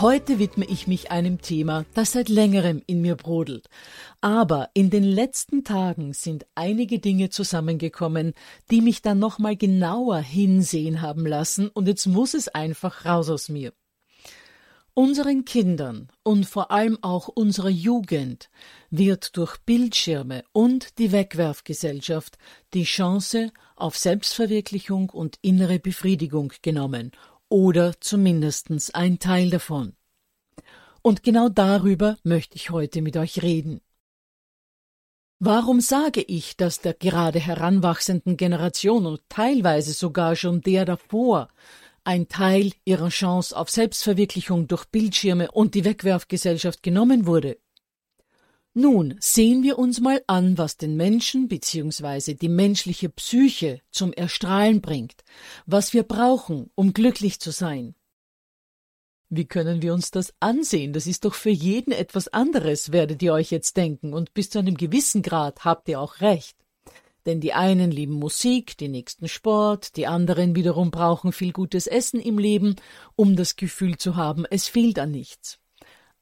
Heute widme ich mich einem Thema, das seit längerem in mir brodelt. Aber in den letzten Tagen sind einige Dinge zusammengekommen, die mich dann nochmal genauer hinsehen haben lassen und jetzt muss es einfach raus aus mir. Unseren Kindern und vor allem auch unserer Jugend wird durch Bildschirme und die Wegwerfgesellschaft die Chance auf Selbstverwirklichung und innere Befriedigung genommen oder zumindest ein Teil davon. Und genau darüber möchte ich heute mit euch reden. Warum sage ich, dass der gerade heranwachsenden Generation und teilweise sogar schon der davor ein Teil ihrer Chance auf Selbstverwirklichung durch Bildschirme und die Wegwerfgesellschaft genommen wurde? Nun sehen wir uns mal an, was den Menschen bzw. die menschliche Psyche zum Erstrahlen bringt, was wir brauchen, um glücklich zu sein. Wie können wir uns das ansehen? Das ist doch für jeden etwas anderes, werdet ihr euch jetzt denken, und bis zu einem gewissen Grad habt ihr auch recht. Denn die einen lieben Musik, die nächsten Sport, die anderen wiederum brauchen viel gutes Essen im Leben, um das Gefühl zu haben, es fehlt an nichts.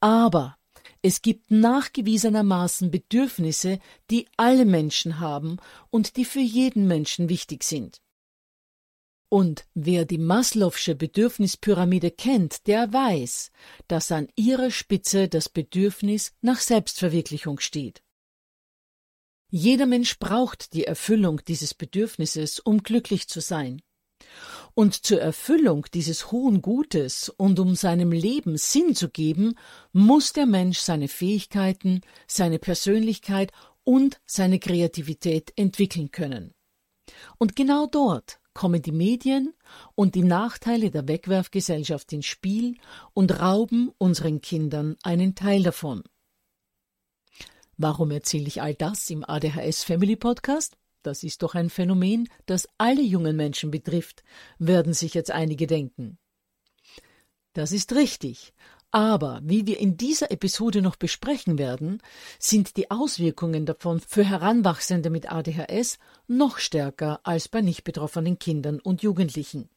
Aber es gibt nachgewiesenermaßen Bedürfnisse, die alle Menschen haben und die für jeden Menschen wichtig sind. Und wer die Maslow'sche Bedürfnispyramide kennt, der weiß, dass an ihrer Spitze das Bedürfnis nach Selbstverwirklichung steht. Jeder Mensch braucht die Erfüllung dieses Bedürfnisses, um glücklich zu sein. Und zur Erfüllung dieses hohen Gutes und um seinem Leben Sinn zu geben, muss der Mensch seine Fähigkeiten, seine Persönlichkeit und seine Kreativität entwickeln können. Und genau dort kommen die Medien und die Nachteile der Wegwerfgesellschaft ins Spiel und rauben unseren Kindern einen Teil davon. Warum erzähle ich all das im ADHS Family Podcast? Das ist doch ein Phänomen, das alle jungen Menschen betrifft, werden sich jetzt einige denken. Das ist richtig. Aber wie wir in dieser Episode noch besprechen werden, sind die Auswirkungen davon für Heranwachsende mit ADHS noch stärker als bei nicht betroffenen Kindern und Jugendlichen.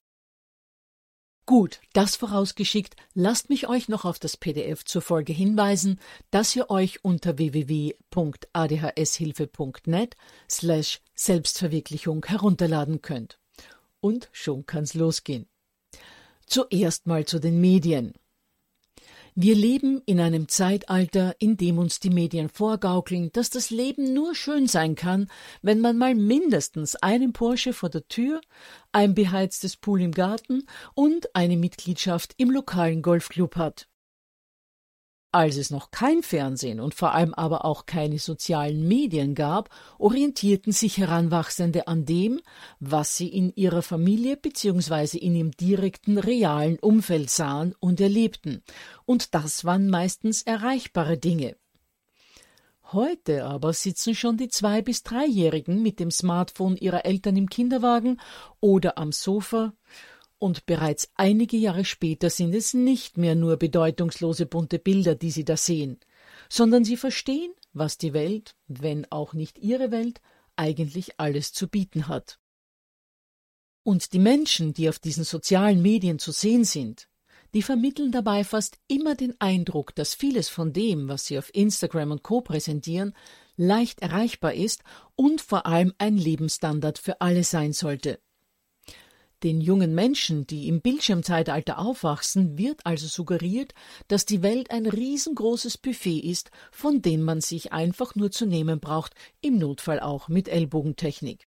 Gut, das vorausgeschickt, lasst mich euch noch auf das PDF zur Folge hinweisen, das ihr euch unter www.adhshilfe.net slash Selbstverwirklichung herunterladen könnt. Und schon kann's losgehen. Zuerst mal zu den Medien. Wir leben in einem Zeitalter, in dem uns die Medien vorgaukeln, dass das Leben nur schön sein kann, wenn man mal mindestens einen Porsche vor der Tür, ein beheiztes Pool im Garten und eine Mitgliedschaft im lokalen Golfclub hat. Als es noch kein Fernsehen und vor allem aber auch keine sozialen Medien gab, orientierten sich Heranwachsende an dem, was sie in ihrer Familie bzw. in ihrem direkten realen Umfeld sahen und erlebten, und das waren meistens erreichbare Dinge. Heute aber sitzen schon die zwei bis dreijährigen mit dem Smartphone ihrer Eltern im Kinderwagen oder am Sofa und bereits einige Jahre später sind es nicht mehr nur bedeutungslose bunte Bilder, die Sie da sehen, sondern Sie verstehen, was die Welt, wenn auch nicht Ihre Welt, eigentlich alles zu bieten hat. Und die Menschen, die auf diesen sozialen Medien zu sehen sind, die vermitteln dabei fast immer den Eindruck, dass vieles von dem, was sie auf Instagram und Co präsentieren, leicht erreichbar ist und vor allem ein Lebensstandard für alle sein sollte. Den jungen Menschen, die im Bildschirmzeitalter aufwachsen, wird also suggeriert, dass die Welt ein riesengroßes Buffet ist, von dem man sich einfach nur zu nehmen braucht, im Notfall auch mit Ellbogentechnik.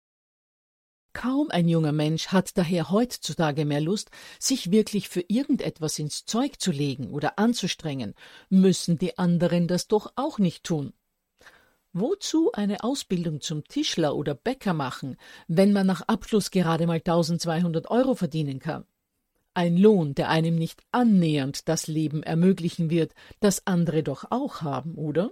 Kaum ein junger Mensch hat daher heutzutage mehr Lust, sich wirklich für irgendetwas ins Zeug zu legen oder anzustrengen, müssen die anderen das doch auch nicht tun. Wozu eine Ausbildung zum Tischler oder Bäcker machen, wenn man nach Abschluss gerade mal 1200 Euro verdienen kann? Ein Lohn, der einem nicht annähernd das Leben ermöglichen wird, das andere doch auch haben, oder?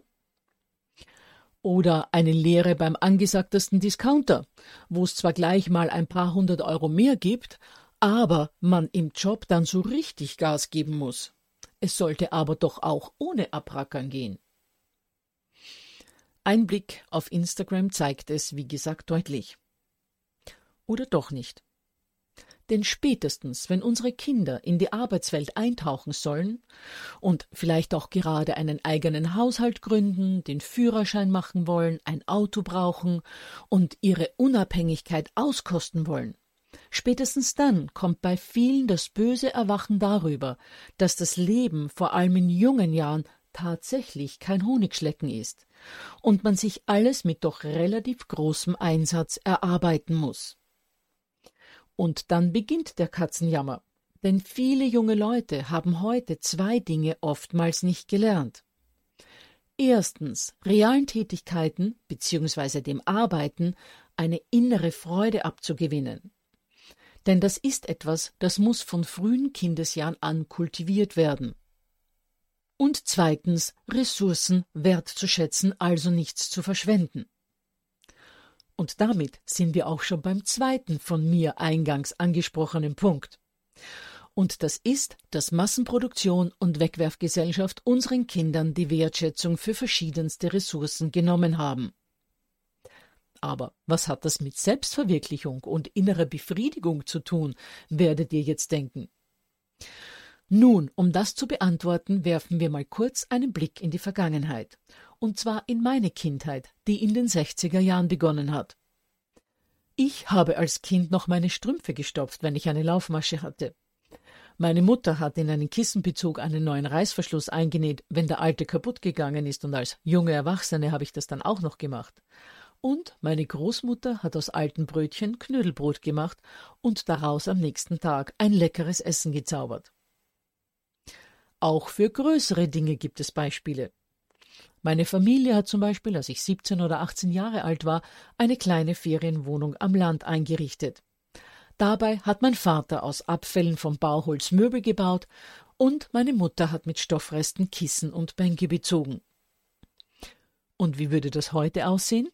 Oder eine Lehre beim angesagtesten Discounter, wo es zwar gleich mal ein paar hundert Euro mehr gibt, aber man im Job dann so richtig Gas geben muss. Es sollte aber doch auch ohne Abrackern gehen. Ein Blick auf Instagram zeigt es, wie gesagt, deutlich. Oder doch nicht. Denn spätestens, wenn unsere Kinder in die Arbeitswelt eintauchen sollen und vielleicht auch gerade einen eigenen Haushalt gründen, den Führerschein machen wollen, ein Auto brauchen und ihre Unabhängigkeit auskosten wollen, spätestens dann kommt bei vielen das böse Erwachen darüber, dass das Leben vor allem in jungen Jahren tatsächlich kein Honigschlecken ist und man sich alles mit doch relativ großem Einsatz erarbeiten muss. Und dann beginnt der Katzenjammer, denn viele junge Leute haben heute zwei Dinge oftmals nicht gelernt. Erstens, realen Tätigkeiten bzw. dem Arbeiten eine innere Freude abzugewinnen. Denn das ist etwas, das muss von frühen Kindesjahren an kultiviert werden und zweitens Ressourcen wertzuschätzen, also nichts zu verschwenden. Und damit sind wir auch schon beim zweiten von mir eingangs angesprochenen Punkt. Und das ist, dass Massenproduktion und Wegwerfgesellschaft unseren Kindern die Wertschätzung für verschiedenste Ressourcen genommen haben. Aber was hat das mit Selbstverwirklichung und innerer Befriedigung zu tun, werdet ihr jetzt denken. Nun, um das zu beantworten, werfen wir mal kurz einen Blick in die Vergangenheit. Und zwar in meine Kindheit, die in den 60er Jahren begonnen hat. Ich habe als Kind noch meine Strümpfe gestopft, wenn ich eine Laufmasche hatte. Meine Mutter hat in einen Kissenbezug einen neuen Reißverschluss eingenäht, wenn der alte kaputt gegangen ist, und als junge Erwachsene habe ich das dann auch noch gemacht. Und meine Großmutter hat aus alten Brötchen Knödelbrot gemacht und daraus am nächsten Tag ein leckeres Essen gezaubert. Auch für größere Dinge gibt es Beispiele. Meine Familie hat zum Beispiel, als ich 17 oder 18 Jahre alt war, eine kleine Ferienwohnung am Land eingerichtet. Dabei hat mein Vater aus Abfällen vom Bauholz Möbel gebaut und meine Mutter hat mit Stoffresten Kissen und Bänke bezogen. Und wie würde das heute aussehen?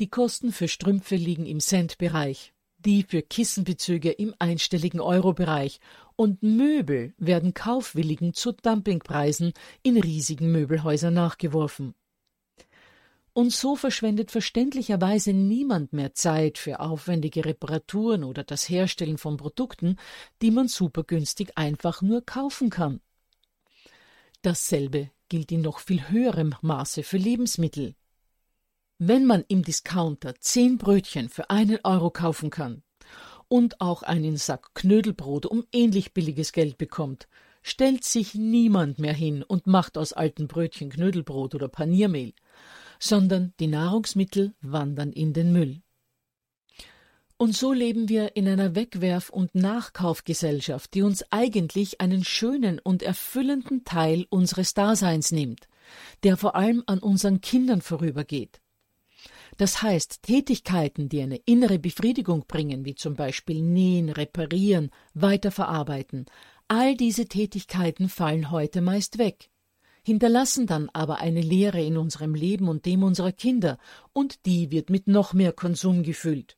Die Kosten für Strümpfe liegen im Centbereich die für Kissenbezüge im einstelligen Eurobereich und Möbel werden Kaufwilligen zu Dumpingpreisen in riesigen Möbelhäusern nachgeworfen. Und so verschwendet verständlicherweise niemand mehr Zeit für aufwendige Reparaturen oder das Herstellen von Produkten, die man supergünstig einfach nur kaufen kann. Dasselbe gilt in noch viel höherem Maße für Lebensmittel. Wenn man im Discounter zehn Brötchen für einen Euro kaufen kann und auch einen Sack Knödelbrot um ähnlich billiges Geld bekommt, stellt sich niemand mehr hin und macht aus alten Brötchen Knödelbrot oder Paniermehl, sondern die Nahrungsmittel wandern in den Müll. Und so leben wir in einer Wegwerf- und Nachkaufgesellschaft, die uns eigentlich einen schönen und erfüllenden Teil unseres Daseins nimmt, der vor allem an unseren Kindern vorübergeht. Das heißt, Tätigkeiten, die eine innere Befriedigung bringen, wie zum Beispiel Nähen, Reparieren, Weiterverarbeiten, all diese Tätigkeiten fallen heute meist weg, hinterlassen dann aber eine Leere in unserem Leben und dem unserer Kinder, und die wird mit noch mehr Konsum gefüllt.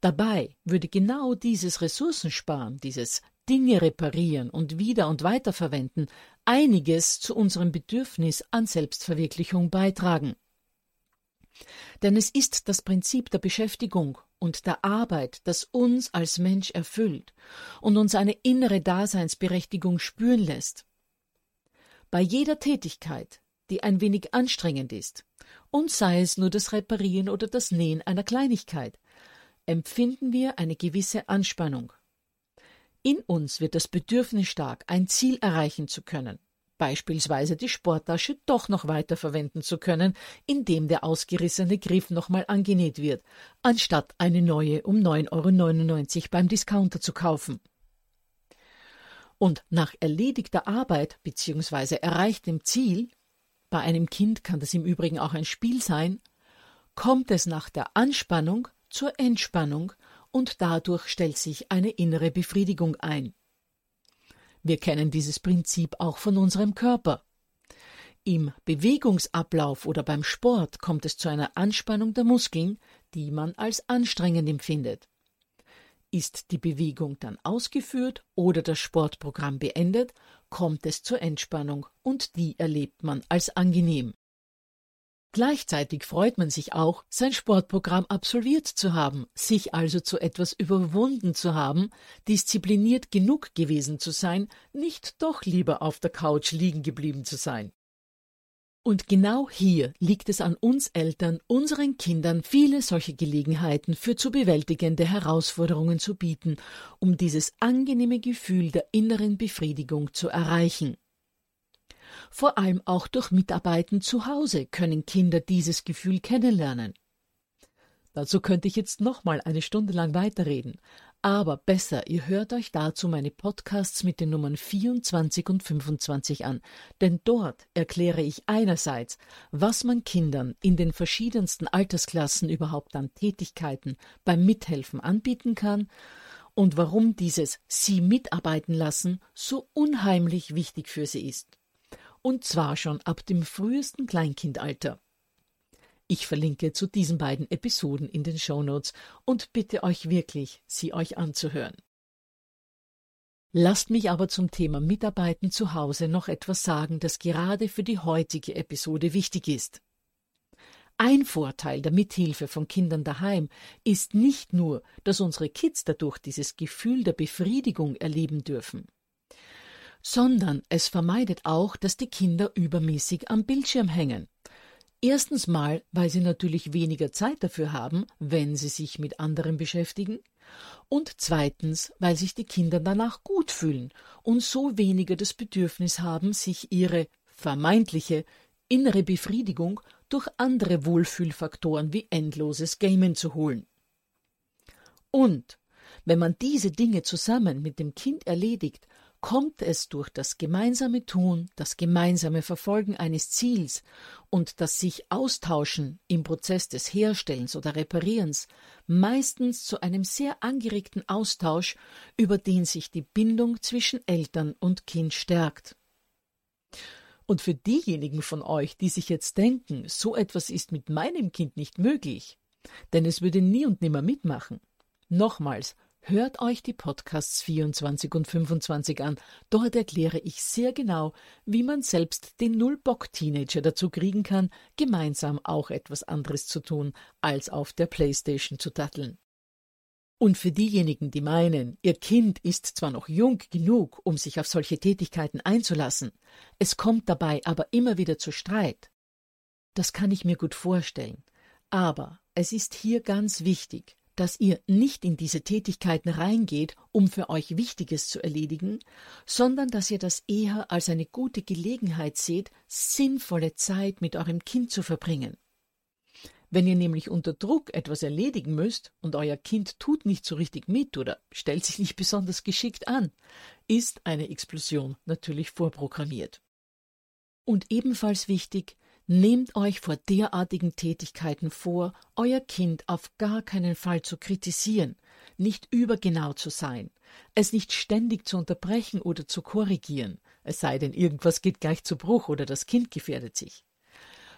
Dabei würde genau dieses Ressourcensparen, dieses Dinge reparieren und wieder und weiterverwenden, einiges zu unserem Bedürfnis an Selbstverwirklichung beitragen. Denn es ist das Prinzip der Beschäftigung und der Arbeit, das uns als Mensch erfüllt und uns eine innere Daseinsberechtigung spüren lässt. Bei jeder Tätigkeit, die ein wenig anstrengend ist, und sei es nur das Reparieren oder das Nähen einer Kleinigkeit, empfinden wir eine gewisse Anspannung. In uns wird das Bedürfnis stark, ein Ziel erreichen zu können beispielsweise die Sporttasche doch noch weiterverwenden zu können, indem der ausgerissene Griff nochmal angenäht wird, anstatt eine neue um 9,99 Euro beim Discounter zu kaufen. Und nach erledigter Arbeit bzw. erreichtem Ziel, bei einem Kind kann das im Übrigen auch ein Spiel sein, kommt es nach der Anspannung zur Entspannung und dadurch stellt sich eine innere Befriedigung ein. Wir kennen dieses Prinzip auch von unserem Körper. Im Bewegungsablauf oder beim Sport kommt es zu einer Anspannung der Muskeln, die man als anstrengend empfindet. Ist die Bewegung dann ausgeführt oder das Sportprogramm beendet, kommt es zur Entspannung und die erlebt man als angenehm. Gleichzeitig freut man sich auch, sein Sportprogramm absolviert zu haben, sich also zu etwas überwunden zu haben, diszipliniert genug gewesen zu sein, nicht doch lieber auf der Couch liegen geblieben zu sein. Und genau hier liegt es an uns Eltern, unseren Kindern viele solche Gelegenheiten für zu bewältigende Herausforderungen zu bieten, um dieses angenehme Gefühl der inneren Befriedigung zu erreichen. Vor allem auch durch Mitarbeiten zu Hause können Kinder dieses Gefühl kennenlernen. Dazu könnte ich jetzt nochmal eine Stunde lang weiterreden, aber besser, ihr hört euch dazu meine Podcasts mit den Nummern 24 und 25 an, denn dort erkläre ich einerseits, was man Kindern in den verschiedensten Altersklassen überhaupt an Tätigkeiten beim Mithelfen anbieten kann und warum dieses Sie mitarbeiten lassen so unheimlich wichtig für sie ist und zwar schon ab dem frühesten Kleinkindalter. Ich verlinke zu diesen beiden Episoden in den Shownotes und bitte euch wirklich, sie euch anzuhören. Lasst mich aber zum Thema Mitarbeiten zu Hause noch etwas sagen, das gerade für die heutige Episode wichtig ist. Ein Vorteil der Mithilfe von Kindern daheim ist nicht nur, dass unsere Kids dadurch dieses Gefühl der Befriedigung erleben dürfen sondern es vermeidet auch, dass die Kinder übermäßig am Bildschirm hängen. Erstens mal, weil sie natürlich weniger Zeit dafür haben, wenn sie sich mit anderen beschäftigen, und zweitens, weil sich die Kinder danach gut fühlen und so weniger das Bedürfnis haben, sich ihre vermeintliche innere Befriedigung durch andere Wohlfühlfaktoren wie endloses Gamen zu holen. Und wenn man diese Dinge zusammen mit dem Kind erledigt, kommt es durch das gemeinsame Tun, das gemeinsame Verfolgen eines Ziels und das sich Austauschen im Prozess des Herstellens oder Reparierens meistens zu einem sehr angeregten Austausch, über den sich die Bindung zwischen Eltern und Kind stärkt. Und für diejenigen von euch, die sich jetzt denken, so etwas ist mit meinem Kind nicht möglich, denn es würde nie und nimmer mitmachen. Nochmals, Hört euch die Podcasts 24 und 25 an. Dort erkläre ich sehr genau, wie man selbst den Null-Bock-Teenager dazu kriegen kann, gemeinsam auch etwas anderes zu tun, als auf der Playstation zu datteln. Und für diejenigen, die meinen, ihr Kind ist zwar noch jung genug, um sich auf solche Tätigkeiten einzulassen, es kommt dabei aber immer wieder zu Streit. Das kann ich mir gut vorstellen. Aber es ist hier ganz wichtig, dass ihr nicht in diese Tätigkeiten reingeht, um für euch Wichtiges zu erledigen, sondern dass ihr das eher als eine gute Gelegenheit seht, sinnvolle Zeit mit eurem Kind zu verbringen. Wenn ihr nämlich unter Druck etwas erledigen müsst und euer Kind tut nicht so richtig mit oder stellt sich nicht besonders geschickt an, ist eine Explosion natürlich vorprogrammiert. Und ebenfalls wichtig, nehmt euch vor derartigen Tätigkeiten vor, euer Kind auf gar keinen Fall zu kritisieren, nicht übergenau zu sein, es nicht ständig zu unterbrechen oder zu korrigieren, es sei denn, irgendwas geht gleich zu Bruch oder das Kind gefährdet sich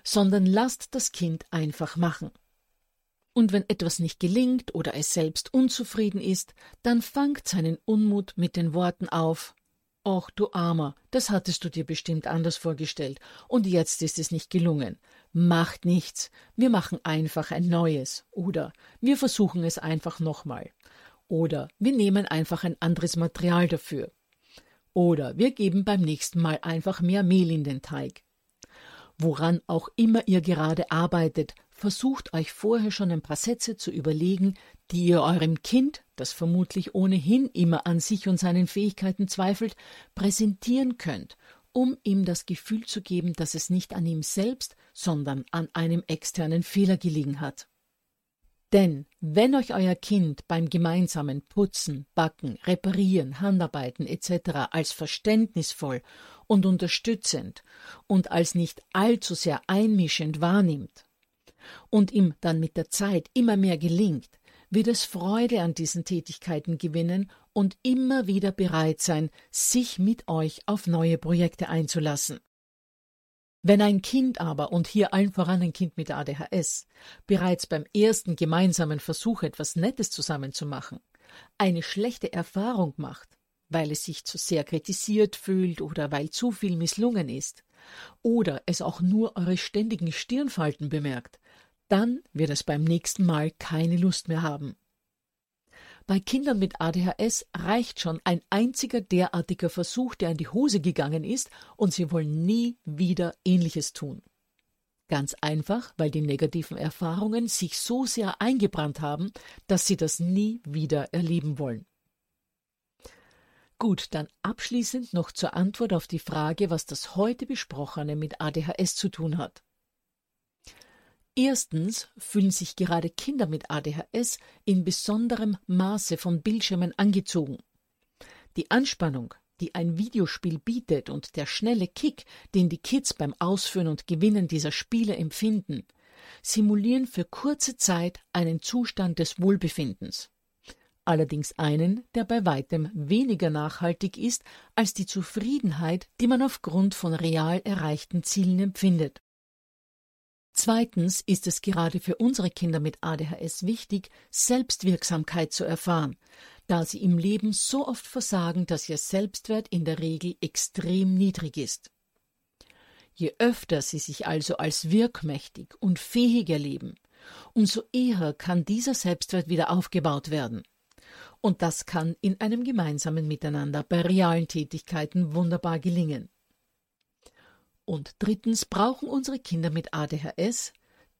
sondern lasst das Kind einfach machen. Und wenn etwas nicht gelingt oder es selbst unzufrieden ist, dann fangt seinen Unmut mit den Worten auf Och, du Armer, das hattest du dir bestimmt anders vorgestellt, und jetzt ist es nicht gelungen. Macht nichts, wir machen einfach ein neues, oder wir versuchen es einfach nochmal, oder wir nehmen einfach ein anderes Material dafür, oder wir geben beim nächsten Mal einfach mehr Mehl in den Teig. Woran auch immer ihr gerade arbeitet, versucht euch vorher schon ein paar Sätze zu überlegen, die ihr eurem Kind, das vermutlich ohnehin immer an sich und seinen Fähigkeiten zweifelt, präsentieren könnt, um ihm das Gefühl zu geben, dass es nicht an ihm selbst, sondern an einem externen Fehler gelegen hat. Denn wenn euch euer Kind beim gemeinsamen Putzen, Backen, Reparieren, Handarbeiten etc. als verständnisvoll und unterstützend und als nicht allzu sehr einmischend wahrnimmt und ihm dann mit der Zeit immer mehr gelingt, wird es Freude an diesen Tätigkeiten gewinnen und immer wieder bereit sein, sich mit euch auf neue Projekte einzulassen. Wenn ein Kind aber, und hier allen voran ein Kind mit ADHS, bereits beim ersten gemeinsamen Versuch etwas Nettes zusammenzumachen, eine schlechte Erfahrung macht, weil es sich zu sehr kritisiert fühlt oder weil zu viel misslungen ist, oder es auch nur eure ständigen Stirnfalten bemerkt, dann wird es beim nächsten Mal keine Lust mehr haben. Bei Kindern mit ADHS reicht schon ein einziger derartiger Versuch, der in die Hose gegangen ist, und sie wollen nie wieder Ähnliches tun. Ganz einfach, weil die negativen Erfahrungen sich so sehr eingebrannt haben, dass sie das nie wieder erleben wollen. Gut, dann abschließend noch zur Antwort auf die Frage, was das heute Besprochene mit ADHS zu tun hat. Erstens fühlen sich gerade Kinder mit ADHS in besonderem Maße von Bildschirmen angezogen. Die Anspannung, die ein Videospiel bietet und der schnelle Kick, den die Kids beim Ausführen und Gewinnen dieser Spiele empfinden, simulieren für kurze Zeit einen Zustand des Wohlbefindens. Allerdings einen, der bei weitem weniger nachhaltig ist als die Zufriedenheit, die man aufgrund von real erreichten Zielen empfindet. Zweitens ist es gerade für unsere Kinder mit ADHS wichtig, Selbstwirksamkeit zu erfahren, da sie im Leben so oft versagen, dass ihr Selbstwert in der Regel extrem niedrig ist. Je öfter sie sich also als wirkmächtig und fähig erleben, umso eher kann dieser Selbstwert wieder aufgebaut werden. Und das kann in einem gemeinsamen Miteinander bei realen Tätigkeiten wunderbar gelingen. Und drittens brauchen unsere Kinder mit ADHS,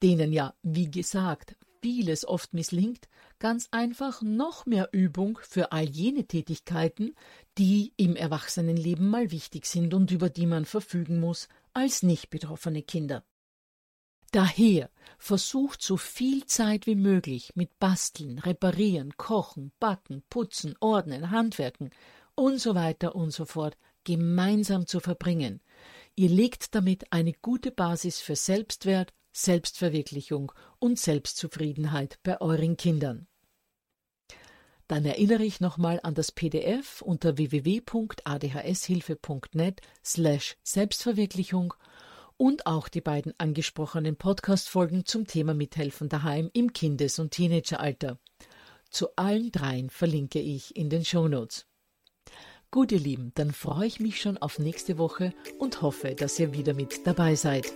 denen ja, wie gesagt, vieles oft misslingt, ganz einfach noch mehr Übung für all jene Tätigkeiten, die im Erwachsenenleben mal wichtig sind und über die man verfügen muss als nicht betroffene Kinder. Daher versucht so viel Zeit wie möglich mit Basteln, Reparieren, Kochen, Backen, Putzen, Ordnen, Handwerken und so weiter und so fort gemeinsam zu verbringen, Ihr legt damit eine gute Basis für Selbstwert, Selbstverwirklichung und Selbstzufriedenheit bei euren Kindern. Dann erinnere ich nochmal an das PDF unter www.adhshilfe.net slash Selbstverwirklichung und auch die beiden angesprochenen Podcast-Folgen zum Thema Mithelfen daheim im Kindes- und Teenageralter. Zu allen dreien verlinke ich in den Shownotes. Gut, ihr Lieben, dann freue ich mich schon auf nächste Woche und hoffe, dass ihr wieder mit dabei seid.